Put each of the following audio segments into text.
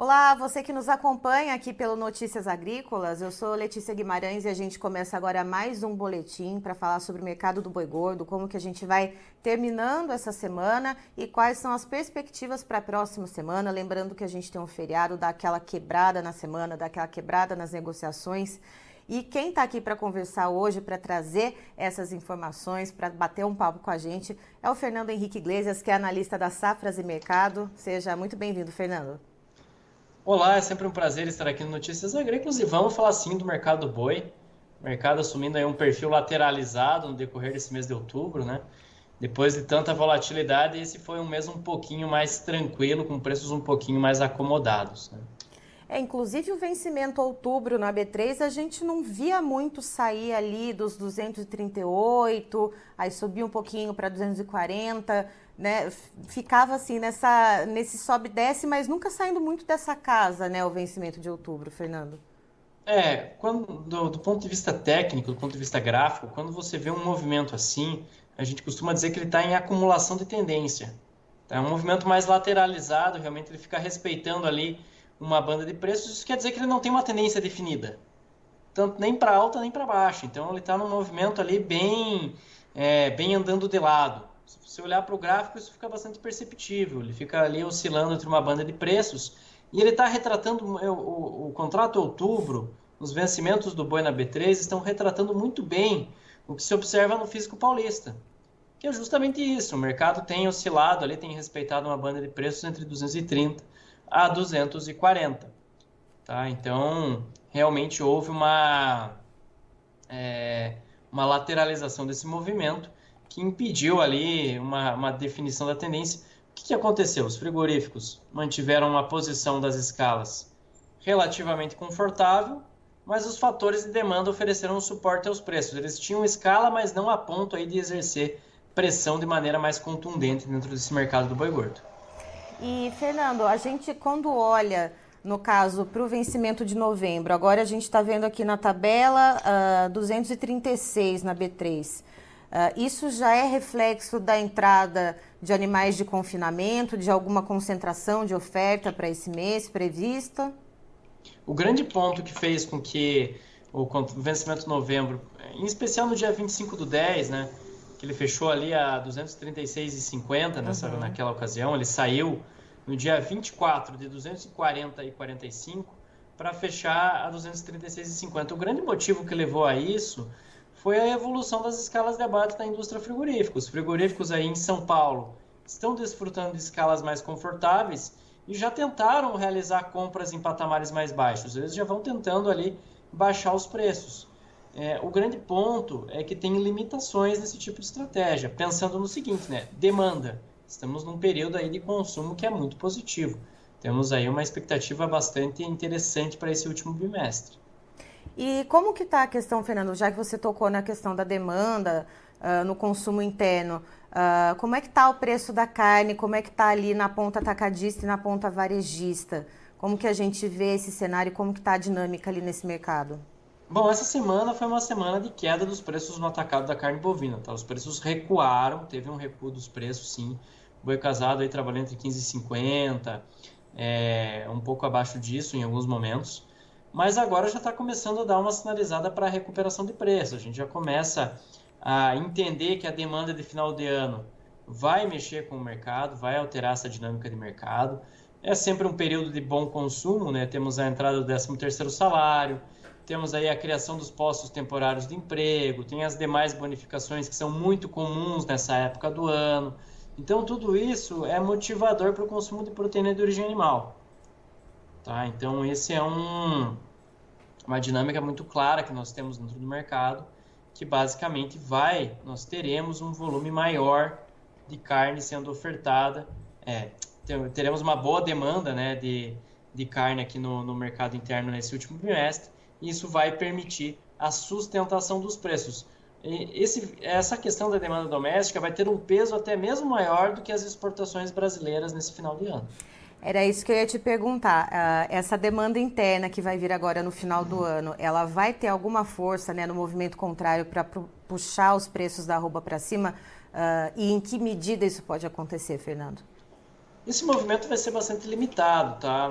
Olá, você que nos acompanha aqui pelo Notícias Agrícolas. Eu sou Letícia Guimarães e a gente começa agora mais um boletim para falar sobre o mercado do boi gordo, como que a gente vai terminando essa semana e quais são as perspectivas para a próxima semana. Lembrando que a gente tem um feriado, dá aquela quebrada na semana, dá aquela quebrada nas negociações. E quem está aqui para conversar hoje, para trazer essas informações, para bater um papo com a gente, é o Fernando Henrique Iglesias, que é analista da Safras e Mercado. Seja muito bem-vindo, Fernando. Olá, é sempre um prazer estar aqui no Notícias Agrícolas e vamos falar sim do mercado do boi. Mercado assumindo aí um perfil lateralizado no decorrer desse mês de outubro, né? Depois de tanta volatilidade, esse foi um mês um pouquinho mais tranquilo, com preços um pouquinho mais acomodados. Né? É, inclusive o vencimento outubro na B3 a gente não via muito sair ali dos 238, aí subia um pouquinho para 240 né, ficava assim nessa, nesse sobe desce, mas nunca saindo muito dessa casa, né, o vencimento de outubro, Fernando. É, quando, do, do, ponto de vista técnico, do ponto de vista gráfico, quando você vê um movimento assim, a gente costuma dizer que ele está em acumulação de tendência. É um movimento mais lateralizado, realmente ele fica respeitando ali uma banda de preços, isso quer dizer que ele não tem uma tendência definida, tanto nem para alta nem para baixo. Então ele está num movimento ali bem, é, bem andando de lado. Se você olhar para o gráfico, isso fica bastante perceptível. Ele fica ali oscilando entre uma banda de preços e ele está retratando o, o, o, contrato outubro, os vencimentos do boi na B3 estão retratando muito bem o que se observa no físico paulista, que é justamente isso. O mercado tem oscilado ali, tem respeitado uma banda de preços entre 230 a 240. Tá? Então, realmente houve uma, é, uma lateralização desse movimento que impediu ali uma, uma definição da tendência. O que, que aconteceu? Os frigoríficos mantiveram uma posição das escalas relativamente confortável, mas os fatores de demanda ofereceram um suporte aos preços. Eles tinham escala, mas não a ponto aí de exercer pressão de maneira mais contundente dentro desse mercado do boi gordo. E, Fernando, a gente quando olha, no caso, para o vencimento de novembro, agora a gente está vendo aqui na tabela uh, ah, 236 na B3. Uh, isso já é reflexo da entrada de animais de confinamento, de alguma concentração de oferta para esse mês prevista? O grande ponto que fez com que o vencimento de novembro, em especial no dia 25 do 10, né, que ele fechou ali a 236,50 nessa, uhum. naquela ocasião, ele saiu no dia 24 de 240 e 45 para fechar a 236,50. O grande motivo que levou a isso foi a evolução das escalas de abate da indústria frigorífica. Os frigoríficos aí em São Paulo estão desfrutando de escalas mais confortáveis e já tentaram realizar compras em patamares mais baixos. Eles já vão tentando ali baixar os preços. É, o grande ponto é que tem limitações nesse tipo de estratégia. Pensando no seguinte, né? Demanda. Estamos num período aí de consumo que é muito positivo. Temos aí uma expectativa bastante interessante para esse último bimestre. E como que está a questão, Fernando, já que você tocou na questão da demanda uh, no consumo interno, uh, como é que está o preço da carne, como é que está ali na ponta atacadista e na ponta varejista? Como que a gente vê esse cenário como que está a dinâmica ali nesse mercado? Bom, essa semana foi uma semana de queda dos preços no atacado da carne bovina. Tá? Os preços recuaram, teve um recuo dos preços, sim. O boi casado aí trabalhando entre 15,50, é, um pouco abaixo disso em alguns momentos. Mas agora já está começando a dar uma sinalizada para a recuperação de preço. A gente já começa a entender que a demanda de final de ano vai mexer com o mercado, vai alterar essa dinâmica de mercado. É sempre um período de bom consumo, né? Temos a entrada do 13º salário, temos aí a criação dos postos temporários de emprego, tem as demais bonificações que são muito comuns nessa época do ano. Então tudo isso é motivador para o consumo de proteína de origem animal. Tá? Então esse é um, uma dinâmica muito clara que nós temos dentro do mercado, que basicamente vai, nós teremos um volume maior de carne sendo ofertada, é, teremos uma boa demanda né, de, de carne aqui no, no mercado interno nesse último trimestre, e isso vai permitir a sustentação dos preços. Esse, essa questão da demanda doméstica vai ter um peso até mesmo maior do que as exportações brasileiras nesse final de ano. Era isso que eu ia te perguntar. Uh, essa demanda interna que vai vir agora no final do ano, ela vai ter alguma força né, no movimento contrário para puxar os preços da arroba para cima? Uh, e em que medida isso pode acontecer, Fernando? Esse movimento vai ser bastante limitado, tá?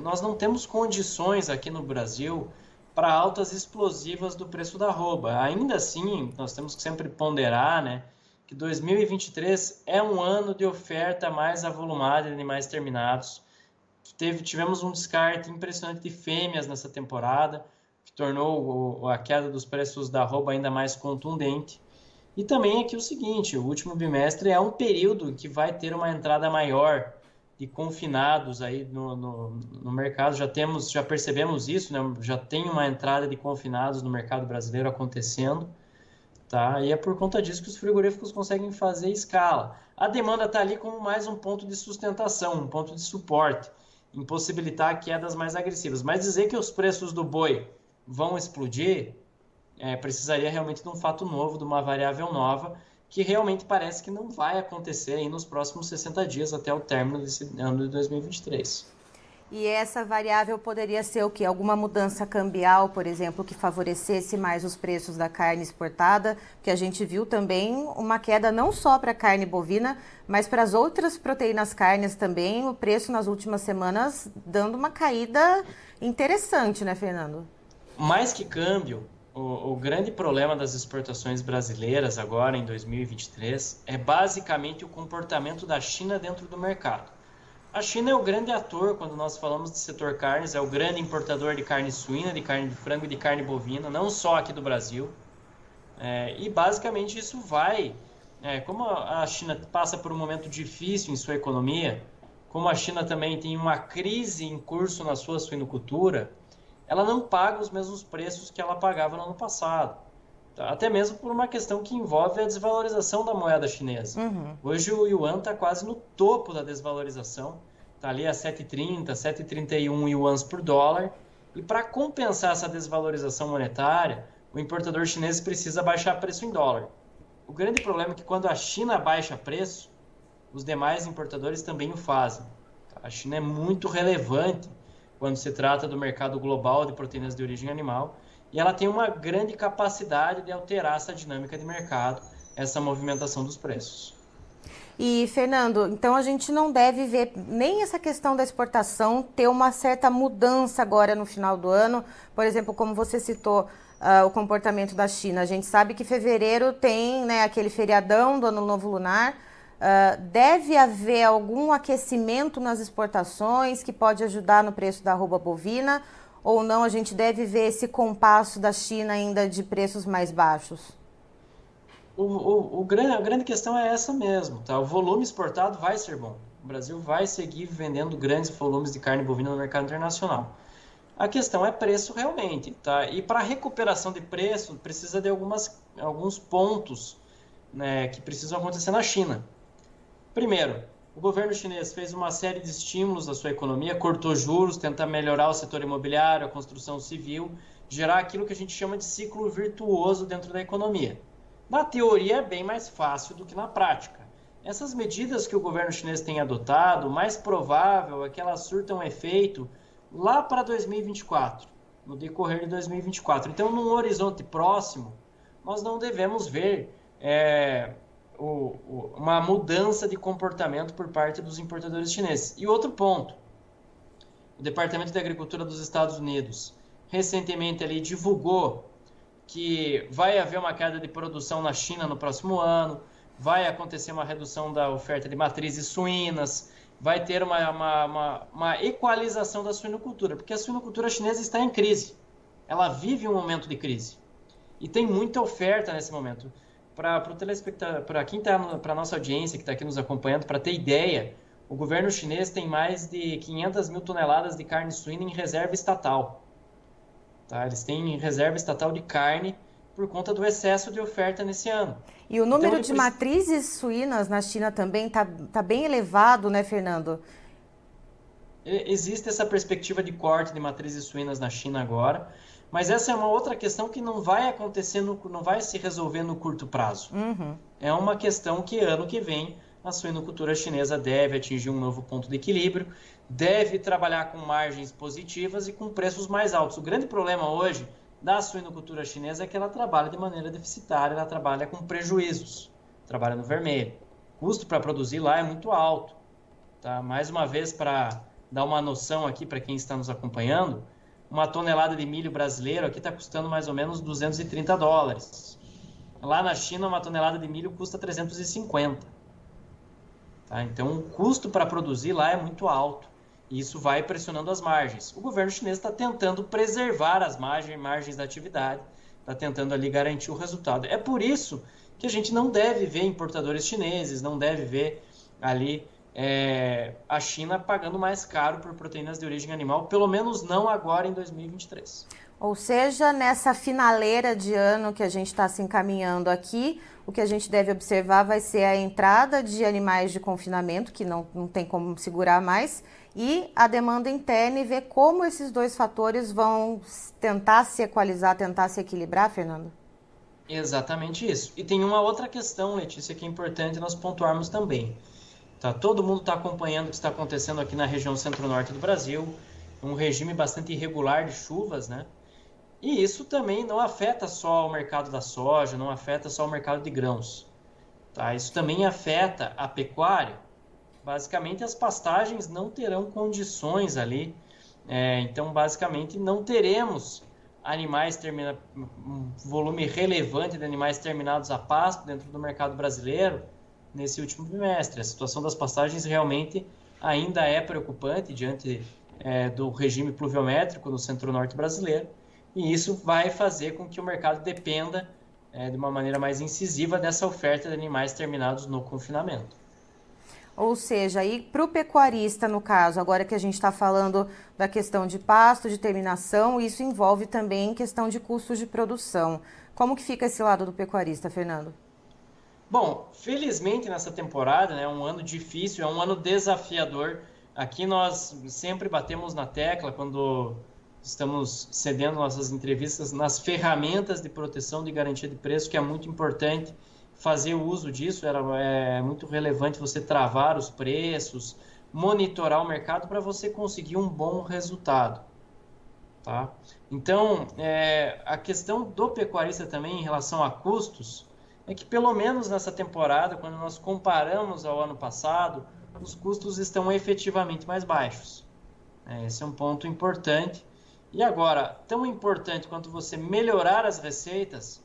Nós não temos condições aqui no Brasil para altas explosivas do preço da arroba. Ainda assim, nós temos que sempre ponderar, né? Que 2023 é um ano de oferta mais avolumada de animais terminados. Teve, tivemos um descarte impressionante de fêmeas nessa temporada, que tornou o, a queda dos preços da arroba ainda mais contundente. E também aqui o seguinte, o último bimestre é um período que vai ter uma entrada maior de confinados aí no, no, no, mercado. Já temos, já percebemos isso, né? já tem uma entrada de confinados no mercado brasileiro acontecendo. Tá? E é por conta disso que os frigoríficos conseguem fazer escala. A demanda está ali como mais um ponto de sustentação, um ponto de suporte, impossibilitar quedas mais agressivas. Mas dizer que os preços do boi vão explodir, é, precisaria realmente de um fato novo, de uma variável nova, que realmente parece que não vai acontecer aí nos próximos 60 dias até o término desse ano de 2023. E essa variável poderia ser o que? Alguma mudança cambial, por exemplo, que favorecesse mais os preços da carne exportada, que a gente viu também uma queda não só para a carne bovina, mas para as outras proteínas carnes também, o preço nas últimas semanas dando uma caída interessante, né, Fernando? Mais que câmbio, o, o grande problema das exportações brasileiras agora em 2023 é basicamente o comportamento da China dentro do mercado. A China é o grande ator quando nós falamos de setor carnes, é o grande importador de carne suína, de carne de frango e de carne bovina, não só aqui do Brasil. É, e basicamente isso vai, é, como a China passa por um momento difícil em sua economia, como a China também tem uma crise em curso na sua suinocultura, ela não paga os mesmos preços que ela pagava no ano passado. Até mesmo por uma questão que envolve a desvalorização da moeda chinesa. Uhum. Hoje o yuan está quase no topo da desvalorização, está ali a 7,30, 7,31 yuans por dólar. E para compensar essa desvalorização monetária, o importador chinês precisa baixar preço em dólar. O grande problema é que quando a China baixa preço, os demais importadores também o fazem. A China é muito relevante quando se trata do mercado global de proteínas de origem animal e ela tem uma grande capacidade de alterar essa dinâmica de mercado, essa movimentação dos preços. E, Fernando, então a gente não deve ver nem essa questão da exportação ter uma certa mudança agora no final do ano. Por exemplo, como você citou, uh, o comportamento da China. A gente sabe que fevereiro tem né, aquele feriadão do Ano Novo Lunar. Uh, deve haver algum aquecimento nas exportações que pode ajudar no preço da arroba bovina? Ou não a gente deve ver esse compasso da China ainda de preços mais baixos? O, o, o grande, a grande questão é essa mesmo, tá? O volume exportado vai ser bom. O Brasil vai seguir vendendo grandes volumes de carne bovina no mercado internacional. A questão é preço realmente, tá? E para recuperação de preço precisa de algumas, alguns pontos né, que precisam acontecer na China. Primeiro, o governo chinês fez uma série de estímulos à sua economia, cortou juros, tenta melhorar o setor imobiliário, a construção civil, gerar aquilo que a gente chama de ciclo virtuoso dentro da economia. Na teoria é bem mais fácil do que na prática. Essas medidas que o governo chinês tem adotado, mais provável é que elas surtam efeito lá para 2024. no decorrer de 2024. Então, num horizonte próximo, nós não devemos ver é, o, o, uma mudança de comportamento por parte dos importadores chineses. E outro ponto, o Departamento de Agricultura dos Estados Unidos recentemente ali divulgou que vai haver uma queda de produção na China no próximo ano, vai acontecer uma redução da oferta de matrizes suínas, vai ter uma, uma, uma, uma equalização da suinocultura, porque a suinocultura chinesa está em crise. Ela vive um momento de crise. E tem muita oferta nesse momento. Para o telespectador, para quem está, para a nossa audiência que está aqui nos acompanhando, para ter ideia, o governo chinês tem mais de 500 mil toneladas de carne suína em reserva estatal. Tá? Eles têm reserva estatal de carne por conta do excesso de oferta nesse ano. E o número então, de matrizes suínas na China também está tá bem elevado, né, Fernando? Existe essa perspectiva de corte de matrizes suínas na China agora, mas essa é uma outra questão que não vai acontecer, no, não vai se resolver no curto prazo. Uhum. É uma questão que ano que vem a suinocultura chinesa deve atingir um novo ponto de equilíbrio, deve trabalhar com margens positivas e com preços mais altos. O grande problema hoje da suinocultura chinesa é que ela trabalha de maneira deficitária, ela trabalha com prejuízos, trabalha no vermelho. O custo para produzir lá é muito alto. Tá? Mais uma vez, para dar uma noção aqui para quem está nos acompanhando, uma tonelada de milho brasileiro aqui está custando mais ou menos 230 dólares. Lá na China, uma tonelada de milho custa 350. Tá? Então, o custo para produzir lá é muito alto. E isso vai pressionando as margens. O governo chinês está tentando preservar as margens, margens da atividade, está tentando ali garantir o resultado. É por isso que a gente não deve ver importadores chineses, não deve ver ali é, a China pagando mais caro por proteínas de origem animal, pelo menos não agora em 2023. Ou seja, nessa finaleira de ano que a gente está se encaminhando aqui, o que a gente deve observar vai ser a entrada de animais de confinamento, que não, não tem como segurar mais, e a demanda interna e ver como esses dois fatores vão tentar se equalizar, tentar se equilibrar, Fernando? Exatamente isso. E tem uma outra questão, Letícia, que é importante nós pontuarmos também. Tá? Todo mundo está acompanhando o que está acontecendo aqui na região centro-norte do Brasil, um regime bastante irregular de chuvas, né? E isso também não afeta só o mercado da soja, não afeta só o mercado de grãos. Tá? Isso também afeta a pecuária. Basicamente, as pastagens não terão condições ali. É, então, basicamente, não teremos animais termina um volume relevante de animais terminados a pasto dentro do mercado brasileiro nesse último trimestre. A situação das pastagens realmente ainda é preocupante diante é, do regime pluviométrico no centro-norte brasileiro e isso vai fazer com que o mercado dependa é, de uma maneira mais incisiva dessa oferta de animais terminados no confinamento. Ou seja, aí para o pecuarista, no caso, agora que a gente está falando da questão de pasto, de terminação, isso envolve também questão de custos de produção. Como que fica esse lado do pecuarista, Fernando? Bom, felizmente nessa temporada, né, é um ano difícil, é um ano desafiador. Aqui nós sempre batemos na tecla quando estamos cedendo nossas entrevistas nas ferramentas de proteção de garantia de preço, que é muito importante fazer uso disso. Era, é muito relevante você travar os preços, monitorar o mercado para você conseguir um bom resultado. Tá? Então, é, a questão do pecuarista também em relação a custos é que, pelo menos nessa temporada, quando nós comparamos ao ano passado, os custos estão efetivamente mais baixos. É, esse é um ponto importante e agora, tão importante quanto você melhorar as receitas,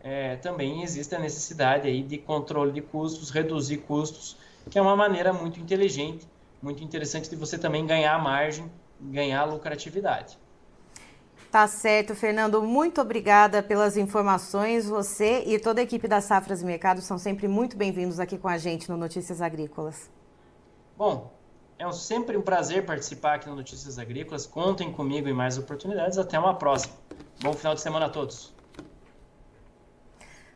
é, também existe a necessidade aí de controle de custos, reduzir custos, que é uma maneira muito inteligente, muito interessante de você também ganhar margem, ganhar lucratividade. Tá certo, Fernando. Muito obrigada pelas informações. Você e toda a equipe da Safras e Mercado são sempre muito bem-vindos aqui com a gente no Notícias Agrícolas. Bom, é sempre um prazer participar aqui no Notícias Agrícolas. Contem comigo em mais oportunidades. Até uma próxima. Bom final de semana a todos.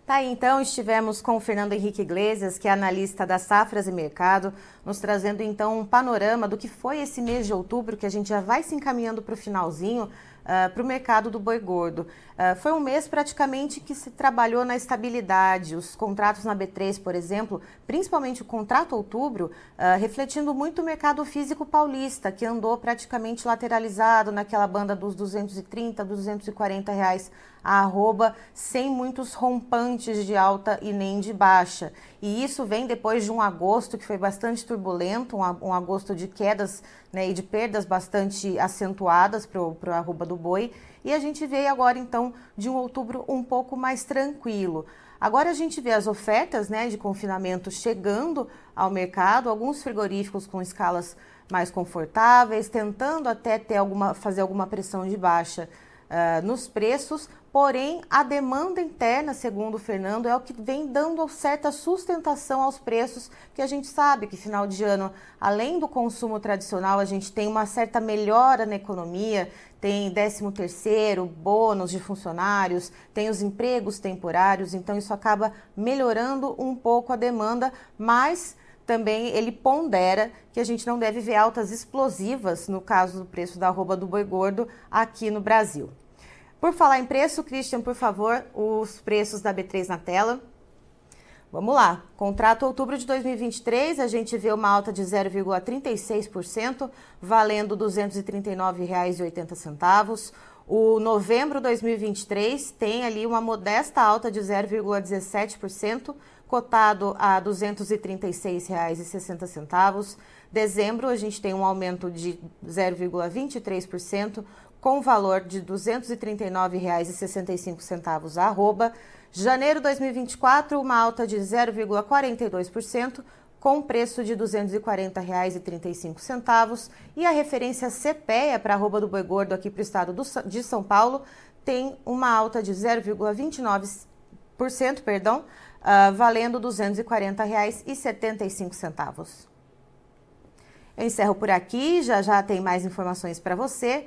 Tá então, estivemos com o Fernando Henrique Iglesias, que é analista da Safras e Mercado, nos trazendo então um panorama do que foi esse mês de outubro, que a gente já vai se encaminhando para o finalzinho, uh, para o mercado do boi gordo. Uh, foi um mês praticamente que se trabalhou na estabilidade. Os contratos na B3, por exemplo, principalmente o contrato outubro, uh, refletindo muito o mercado físico paulista, que andou praticamente lateralizado naquela banda dos 230, 240 reais a arroba, sem muitos rompantes de alta e nem de baixa. E isso vem depois de um agosto que foi bastante turbulento, um, um agosto de quedas né, e de perdas bastante acentuadas para o arroba do boi. E a gente veio agora, então, de um outubro um pouco mais tranquilo. Agora a gente vê as ofertas né, de confinamento chegando ao mercado, alguns frigoríficos com escalas mais confortáveis, tentando até ter alguma, fazer alguma pressão de baixa uh, nos preços, porém a demanda interna, segundo o Fernando, é o que vem dando certa sustentação aos preços, que a gente sabe que final de ano, além do consumo tradicional, a gente tem uma certa melhora na economia, tem 13 terceiro, bônus de funcionários, tem os empregos temporários, então isso acaba melhorando um pouco a demanda, mas também ele pondera que a gente não deve ver altas explosivas no caso do preço da arroba do boi gordo aqui no Brasil. Por falar em preço, Christian, por favor, os preços da B3 na tela. Vamos lá. Contrato outubro de 2023, a gente vê uma alta de 0,36%, valendo R$ 239,80. O novembro 2023 tem ali uma modesta alta de 0,17%, cotado a R$ 236,60. Dezembro, a gente tem um aumento de 0,23%, com valor de R$ 239,65 a arroba. Janeiro 2024, uma alta de 0,42%, com preço de R$ 240,35. E a referência CPEA para arroba do boi gordo aqui para o estado de São Paulo tem uma alta de 0,29%, perdão, uh, valendo R$ 240,75. Eu encerro por aqui, já já tem mais informações para você.